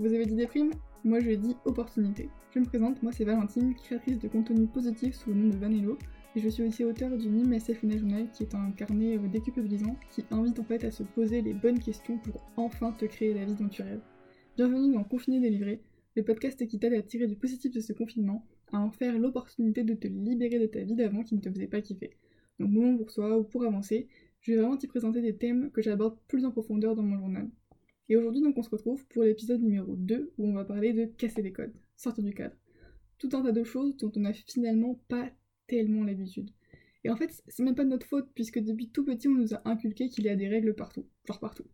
Vous avez dit des primes Moi je dis opportunité. Je me présente, moi c'est Valentine, créatrice de contenu positif sous le nom de Vanello, et je suis aussi auteur du NIM SF Journal qui est un carnet euh, déculpabilisant qui invite en fait à se poser les bonnes questions pour enfin te créer la vie dont tu rêves. Bienvenue dans Confiné délivré, le podcast qui t'aide à tirer du positif de ce confinement, à en faire l'opportunité de te libérer de ta vie d'avant qui ne te faisait pas kiffer. Donc moment pour soi ou pour avancer, je vais vraiment t'y présenter des thèmes que j'aborde plus en profondeur dans mon journal. Et aujourd'hui donc on se retrouve pour l'épisode numéro 2 où on va parler de casser les codes, sortir du cadre. Tout un tas de choses dont on n'a finalement pas tellement l'habitude. Et en fait, c'est même pas de notre faute puisque depuis tout petit on nous a inculqué qu'il y a des règles partout, genre partout.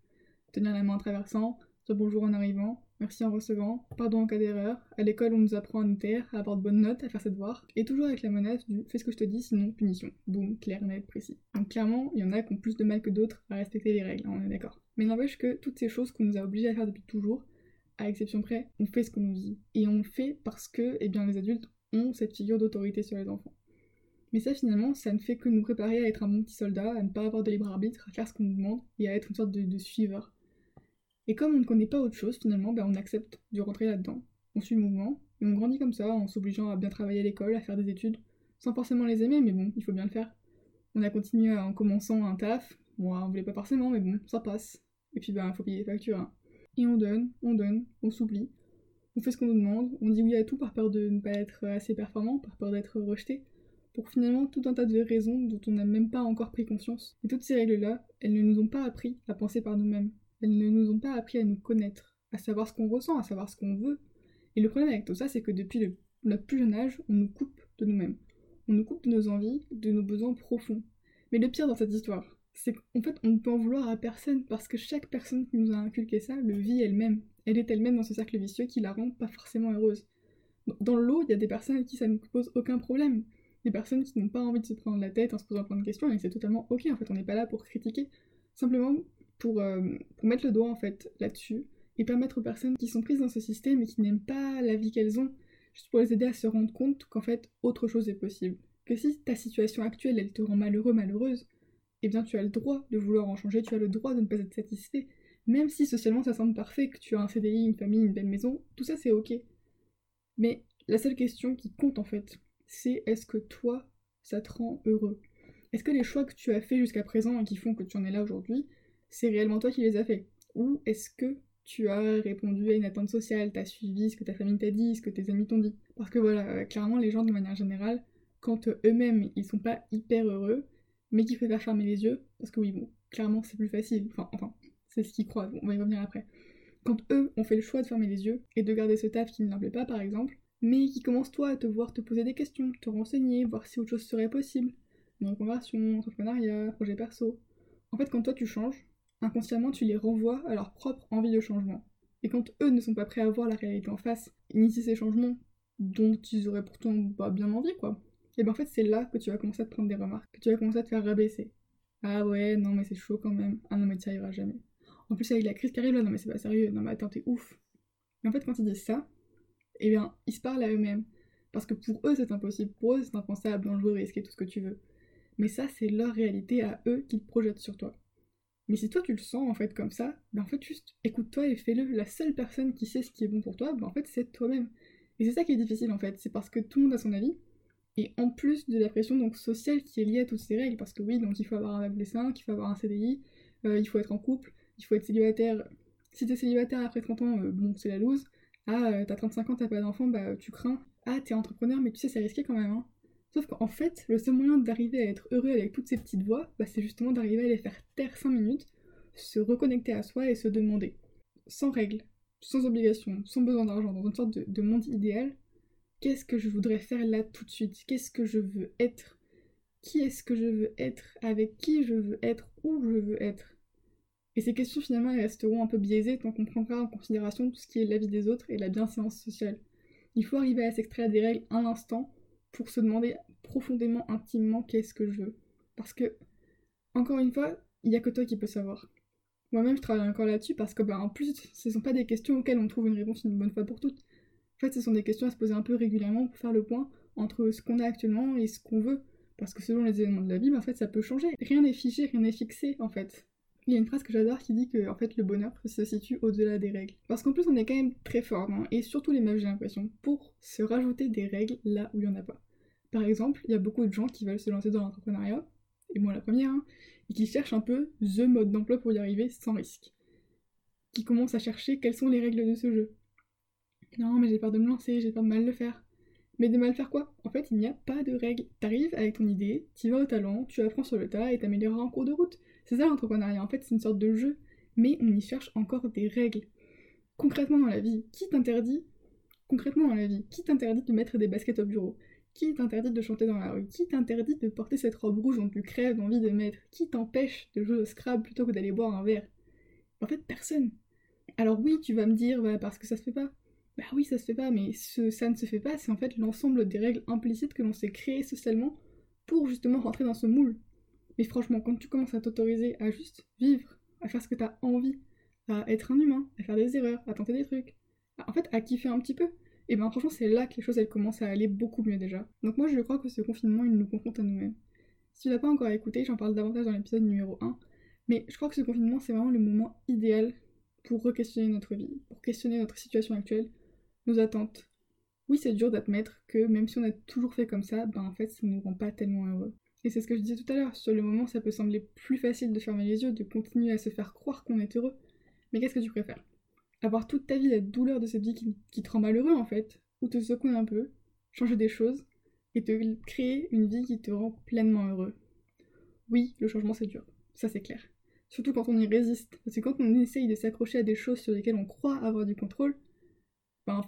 Tenir la main en traversant, dire bonjour en arrivant, merci en recevant, pardon en cas d'erreur. À l'école, on nous apprend à nous taire, à avoir de bonnes notes, à faire ses devoirs, et toujours avec la menace du fais ce que je te dis, sinon punition. Boum, clair, net, précis. Donc clairement, il y en a qui ont plus de mal que d'autres à respecter les règles, on est d'accord. Mais n'empêche que toutes ces choses qu'on nous a obligés à faire depuis toujours, à exception près, on fait ce qu'on nous dit. Et on fait parce que, eh bien, les adultes ont cette figure d'autorité sur les enfants. Mais ça, finalement, ça ne fait que nous préparer à être un bon petit soldat, à ne pas avoir de libre arbitre, à faire ce qu'on nous demande, et à être une sorte de suiveur. Et comme on ne connaît pas autre chose, finalement, ben on accepte de rentrer là-dedans. On suit le mouvement, et on grandit comme ça, en s'obligeant à bien travailler à l'école, à faire des études, sans forcément les aimer, mais bon, il faut bien le faire. On a continué en commençant un taf, bon, on voulait pas forcément, mais bon, ça passe. Et puis ben, faut payer les factures. Hein. Et on donne, on donne, on s'oublie. On fait ce qu'on nous demande, on dit oui à tout par peur de ne pas être assez performant, par peur d'être rejeté, pour finalement tout un tas de raisons dont on n'a même pas encore pris conscience. Et toutes ces règles-là, elles ne nous ont pas appris à penser par nous-mêmes. Elles ne nous ont pas appris à nous connaître, à savoir ce qu'on ressent, à savoir ce qu'on veut. Et le problème avec tout ça, c'est que depuis le, plus jeune âge, on nous coupe de nous-mêmes. On nous coupe de nos envies, de nos besoins profonds. Mais le pire dans cette histoire, c'est qu'en fait, on ne peut en vouloir à personne parce que chaque personne qui nous a inculqué ça le vit elle-même. Elle est elle-même dans ce cercle vicieux qui la rend pas forcément heureuse. Dans l'eau, il y a des personnes à qui ça ne pose aucun problème. Des personnes qui n'ont pas envie de se prendre la tête en se posant plein de questions, et c'est totalement ok, en fait, on n'est pas là pour critiquer. Simplement, euh, pour, mettre le doigt en fait là-dessus et permettre aux personnes qui sont prises dans ce système et qui n'aiment pas la vie qu'elles ont, juste pour les aider à se rendre compte qu'en fait autre chose est possible. Que si ta situation actuelle elle te rend malheureux, malheureuse, eh bien tu as le droit de vouloir en changer, tu as le droit de ne pas être satisfait, même si socialement ça semble parfait, que tu as un CDI, une famille, une belle maison, tout ça c'est ok. Mais la seule question qui compte en fait, c'est est-ce que toi, ça te rend heureux? Est-ce que les choix que tu as faits jusqu'à présent et qui font que tu en es là aujourd'hui, c'est réellement toi qui les as fait. Ou est-ce que tu as répondu à une attente sociale, t'as suivi ce que ta famille t'a dit, ce que tes amis t'ont dit? Parce que voilà, euh, clairement, les gens de manière générale, quand euh, eux-mêmes ils sont pas hyper heureux, mais qu'ils préfèrent fermer les yeux, parce que oui, bon, clairement c'est plus facile, enfin, c'est ce qu'ils croient, on va y revenir après. Quand eux ont fait le choix de fermer les yeux et de garder ce taf qui ne leur plaît pas par exemple, mais qui commencent toi à te voir te poser des questions, te renseigner, voir si autre chose serait possible, une reconversion, entrepreneuriat, projet perso. En fait, quand toi tu changes, inconsciemment tu les renvoies à leur propre envie de changement. Et quand eux ne sont pas prêts à voir la réalité en face, initier ces changements dont ils auraient pourtant bien envie, quoi, et ben en fait c'est là que tu vas commencer à te prendre des remarques, que tu vas commencer à te faire rabaisser. Ah ouais, non mais c'est chaud quand même. Ah non mais ça ira jamais. En plus avec la crise qui arrive là, non mais c'est pas sérieux, non mais attends, t'es ouf. Et en fait quand ils disent ça, eh bien ils se parlent à eux-mêmes. Parce que pour eux c'est impossible, pour eux c'est impensable, dangereux, risqué, tout ce que tu veux. Mais ça c'est leur réalité à eux qu'ils projettent sur toi. Mais si toi tu le sens en fait comme ça, ben en fait juste écoute-toi et fais-le. La seule personne qui sait ce qui est bon pour toi, ben en fait c'est toi-même. Et c'est ça qui est difficile en fait, c'est parce que tout le monde a son avis. Et en plus de la pression donc sociale qui est liée à toutes ces règles, parce que oui, donc il faut avoir un meuble sein, il faut avoir un CDI, euh, il faut être en couple, il faut être célibataire. Si t'es célibataire après 30 ans, euh, bon c'est la loose. Ah, euh, t'as 35 ans, t'as pas d'enfant, bah tu crains. Ah, t'es entrepreneur, mais tu sais, c'est risqué quand même, hein. Sauf qu'en fait, le seul moyen d'arriver à être heureux avec toutes ces petites voix, bah, c'est justement d'arriver à les faire taire 5 minutes, se reconnecter à soi et se demander, sans règles, sans obligation, sans besoin d'argent, dans une sorte de, monde idéal, qu'est-ce que je voudrais faire là tout de suite? Qu'est-ce que je veux être? Qui est-ce que je veux être? Avec qui je veux être? Où je veux être? Et ces questions finalement elles resteront un peu biaisées tant qu'on prendra en considération tout ce qui est la vie des autres et la bienséance sociale. Il faut arriver à s'extraire des règles un instant pour se demander profondément, intimement qu'est-ce que je veux. Parce que, encore une fois, il n'y a que toi qui peux savoir. Moi-même, je travaille encore là-dessus parce que, bah, en plus, ce ne sont pas des questions auxquelles on trouve une réponse une bonne fois pour toutes. En fait, ce sont des questions à se poser un peu régulièrement pour faire le point entre ce qu'on a actuellement et ce qu'on veut. Parce que selon les événements de la vie, en fait, ça peut changer. Rien n'est figé, rien n'est fixé, en fait. Il y a une phrase que j'adore qui dit que en fait le bonheur se situe au-delà des règles. Parce qu'en plus on est quand même très fort, non et surtout les meufs j'ai l'impression, pour se rajouter des règles là où il n'y en a pas. Par exemple, il y a beaucoup de gens qui veulent se lancer dans l'entrepreneuriat, et moi la première, hein, et qui cherchent un peu the mode d'emploi pour y arriver sans risque. Qui commencent à chercher quelles sont les règles de ce jeu. Non mais j'ai peur de me lancer, j'ai peur de mal le faire. Mais de mal faire quoi? En fait, il n'y a pas de règles. T'arrives avec ton idée, tu vas au talent, tu apprends sur le tas et t'amélioreras en cours de route. C'est ça l'entrepreneuriat, en fait, c'est une sorte de jeu, mais on y cherche encore des règles. Concrètement dans la vie, qui t'interdit Concrètement dans la vie, qui t'interdit de mettre des baskets au bureau? Qui t'interdit de chanter dans la rue? Qui t'interdit de porter cette robe rouge dont tu crèves d'envie de mettre? Qui t'empêche de jouer au Scrabble plutôt que d'aller boire un verre? En fait, personne. Alors oui, tu vas me dire, bah, parce que ça se fait pas. Bah oui, ça se fait pas, mais ça ne se fait pas, c'est en fait l'ensemble des règles implicites que l'on s'est créées socialement pour justement rentrer dans ce moule. Mais franchement, quand tu commences à t'autoriser à juste vivre, à faire ce que t'as envie, à être un humain, à faire des erreurs, à tenter des trucs, en fait à kiffer un petit peu, et ben franchement c'est là que les choses elles commencent à aller beaucoup mieux déjà. Donc moi je crois que ce confinement il nous confronte à nous-mêmes. Si tu l'as pas encore écouté, j'en parle davantage dans l'épisode numéro 1, mais je crois que ce confinement c'est vraiment le moment idéal pour re-questionner notre vie, pour questionner notre situation actuelle, nos attentes. Oui, c'est dur d'admettre que même si on a toujours fait comme ça, ben en fait, ça nous rend pas tellement heureux. Et c'est ce que je disais tout à l'heure, sur le moment, ça peut sembler plus facile de fermer les yeux, de continuer à se faire croire qu'on est heureux. Mais qu'est-ce que tu préfères? Avoir toute ta vie la douleur de cette vie qui, te rend malheureux en fait, ou te secouer un peu, changer des choses, et te créer une vie qui te rend pleinement heureux? Oui, le changement c'est dur, ça c'est clair. Surtout quand on y résiste, parce que quand on essaye de s'accrocher à des choses sur lesquelles on croit avoir du contrôle, ben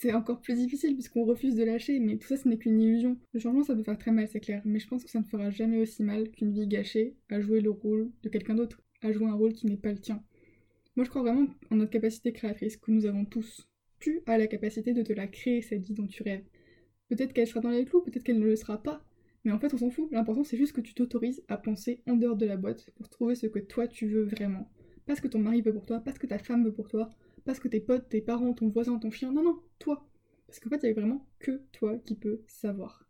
c'est encore plus difficile puisqu'on refuse de lâcher, mais tout ça ce n'est qu'une illusion. Le changement ça peut faire très mal, c'est clair, mais je pense que ça ne fera jamais aussi mal qu'une vie gâchée à jouer le rôle de quelqu'un d'autre, à jouer un rôle qui n'est pas le tien. Moi je crois vraiment en notre capacité créatrice que nous avons tous. Tu as la capacité de te la créer, cette vie dont tu rêves. Peut-être qu'elle sera dans les clous, peut-être qu'elle ne le sera pas, mais en fait on s'en fout. L'important c'est juste que tu t'autorises à penser en dehors de la boîte pour trouver ce que toi tu veux vraiment. Pas ce que ton mari veut pour toi, pas ce que ta femme veut pour toi, parce que tes potes, tes parents, ton voisin, ton chien. Non, non, toi. Parce qu'en fait, il y a vraiment que toi qui peux savoir.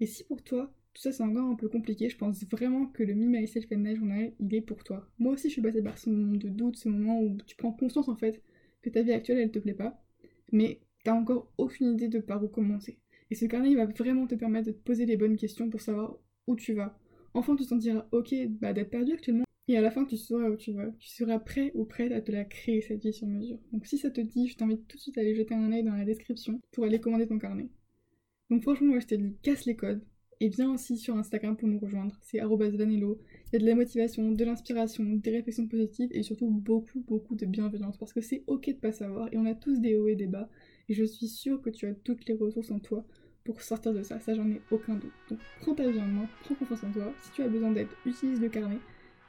Et si pour toi, tout ça c'est encore un peu compliqué, je pense vraiment que le Me, Myself and Journal, il est pour toi. Moi aussi, je suis passée par ce moment de doute, ce moment où tu prends conscience en fait que ta vie actuelle, elle te plaît pas, mais t'as encore aucune idée de par où commencer. Et ce carnet, il va vraiment te permettre de te poser les bonnes questions pour savoir où tu vas. Enfin, tu te sentiras ok bah, d'être perdu actuellement, et à la fin, tu sauras où tu vas. Tu seras prêt ou prête à te la créer, cette vie sur mesure. Donc si ça te dit, je t'invite tout de suite à aller jeter un œil dans la description pour aller commander ton carnet. Donc franchement, moi je te dis, casse les codes. Et viens aussi sur Instagram pour nous rejoindre. C'est vanello. Il y a de la motivation, de l'inspiration, des réflexions positives et surtout beaucoup, beaucoup de bienveillance. Parce que c'est ok de pas savoir et on a tous des hauts et des bas. Et je suis sûre que tu as toutes les ressources en toi pour sortir de ça. Ça, j'en ai aucun doute. Donc prends ta vie en main, prends confiance en toi. Si tu as besoin d'aide, utilise le carnet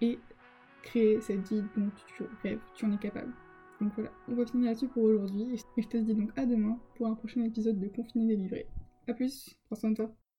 et créer cette vie dont tu rêves, tu en es capable. Donc voilà, on va finir là-dessus pour aujourd'hui et je te dis donc à demain pour un prochain épisode de Confiné délivré. A plus, prends soin de toi.